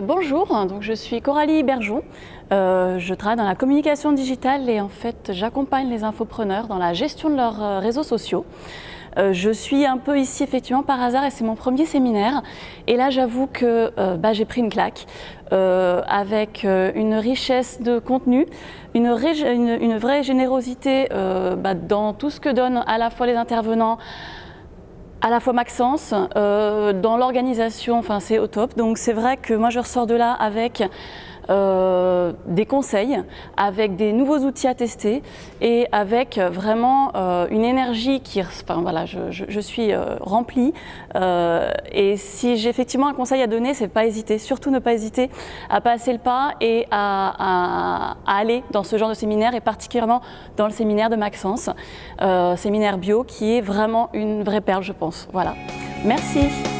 Bonjour. Donc, je suis Coralie Bergeon. Euh, je travaille dans la communication digitale et en fait, j'accompagne les infopreneurs dans la gestion de leurs euh, réseaux sociaux. Euh, je suis un peu ici effectivement par hasard et c'est mon premier séminaire. Et là, j'avoue que bah, j'ai pris une claque avec une richesse de contenu, une, une, vraie générosité bah, dans tout ce que donnent à la fois les intervenants, à la fois Maxence, euh, dans l'organisation, enfin c'est au top. Donc c'est vrai que moi je ressors de là avec euh, des conseils, avec des nouveaux outils à tester et avec vraiment euh, une énergie qui, enfin voilà, je, suis euh, remplie. et si j'ai effectivement un conseil à donner, c'est pas hésiter, surtout ne pas hésiter à passer le pas et à, à, aller dans ce genre de séminaire et particulièrement dans le séminaire de Maxence, séminaire bio qui est vraiment une vraie perle, je pense. Voilà. Merci.